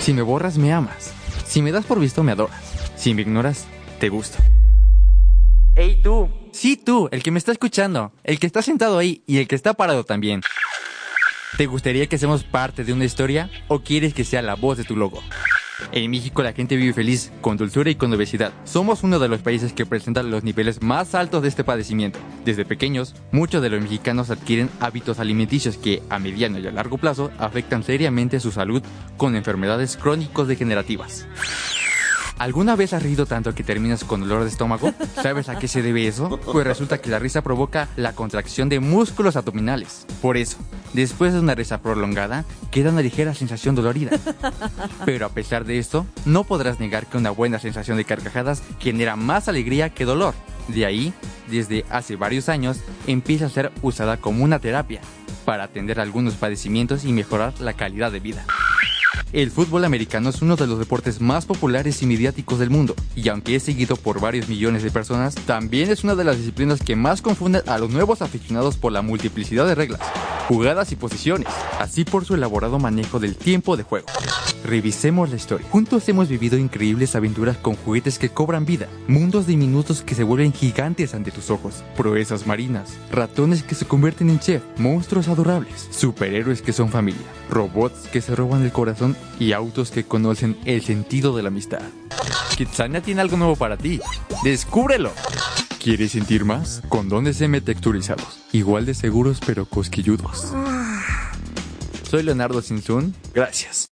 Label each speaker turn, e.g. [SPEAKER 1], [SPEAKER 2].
[SPEAKER 1] Si me borras, me amas. Si me das por visto, me adoras. Si me ignoras, te gusto. ¡Ey tú! Sí, tú, el que me está escuchando, el que está sentado ahí y el que está parado también. ¿Te gustaría que seamos parte de una historia o quieres que sea la voz de tu logo? En México la gente vive feliz, con dulzura y con obesidad. Somos uno de los países que presentan los niveles más altos de este padecimiento. Desde pequeños, muchos de los mexicanos adquieren hábitos alimenticios que, a mediano y a largo plazo, afectan seriamente su salud con enfermedades crónicos degenerativas. ¿Alguna vez has reído tanto que terminas con dolor de estómago? ¿Sabes a qué se debe eso? Pues resulta que la risa provoca la contracción de músculos abdominales. Por eso, después de una risa prolongada, queda una ligera sensación dolorida. Pero a pesar de esto, no podrás negar que una buena sensación de carcajadas genera más alegría que dolor. De ahí, desde hace varios años, empieza a ser usada como una terapia para atender algunos padecimientos y mejorar la calidad de vida. El fútbol americano es uno de los deportes más populares y mediáticos del mundo, y aunque es seguido por varios millones de personas, también es una de las disciplinas que más confunden a los nuevos aficionados por la multiplicidad de reglas, jugadas y posiciones, así por su elaborado manejo del tiempo de juego. Revisemos la historia. Juntos hemos vivido increíbles aventuras con juguetes que cobran vida, mundos diminutos que se vuelven gigantes ante tus ojos, proezas marinas, ratones que se convierten en chef, monstruos adorables, superhéroes que son familia, robots que se roban el corazón y autos que conocen el sentido de la amistad. Kitsania tiene algo nuevo para ti. ¡Descúbrelo! ¿Quieres sentir más? Condones M texturizados. Igual de seguros pero cosquilludos. Soy Leonardo Sinsun. Gracias.